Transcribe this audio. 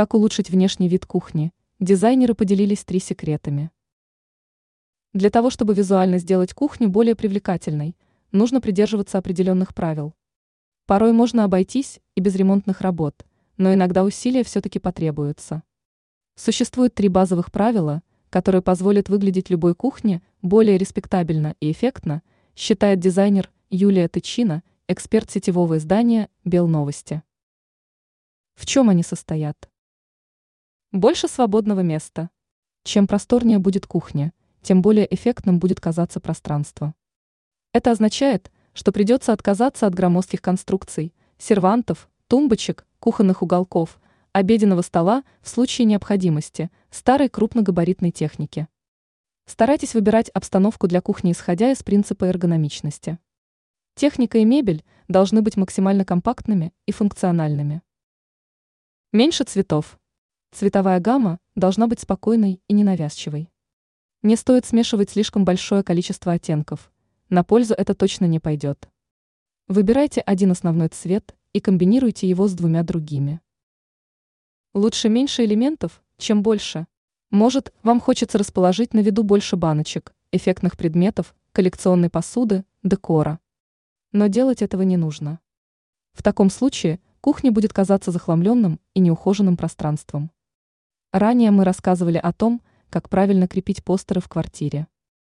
Как улучшить внешний вид кухни? Дизайнеры поделились три секретами. Для того, чтобы визуально сделать кухню более привлекательной, нужно придерживаться определенных правил. Порой можно обойтись и без ремонтных работ, но иногда усилия все-таки потребуются. Существует три базовых правила, которые позволят выглядеть любой кухне более респектабельно и эффектно, считает дизайнер Юлия Тычина, эксперт сетевого издания «Белновости». В чем они состоят? Больше свободного места. Чем просторнее будет кухня, тем более эффектным будет казаться пространство. Это означает, что придется отказаться от громоздких конструкций, сервантов, тумбочек, кухонных уголков, обеденного стола в случае необходимости, старой крупногабаритной техники. Старайтесь выбирать обстановку для кухни, исходя из принципа эргономичности. Техника и мебель должны быть максимально компактными и функциональными. Меньше цветов. Цветовая гамма должна быть спокойной и ненавязчивой. Не стоит смешивать слишком большое количество оттенков. На пользу это точно не пойдет. Выбирайте один основной цвет и комбинируйте его с двумя другими. Лучше меньше элементов, чем больше. Может, вам хочется расположить на виду больше баночек, эффектных предметов, коллекционной посуды, декора. Но делать этого не нужно. В таком случае кухня будет казаться захламленным и неухоженным пространством. Ранее мы рассказывали о том, как правильно крепить постеры в квартире.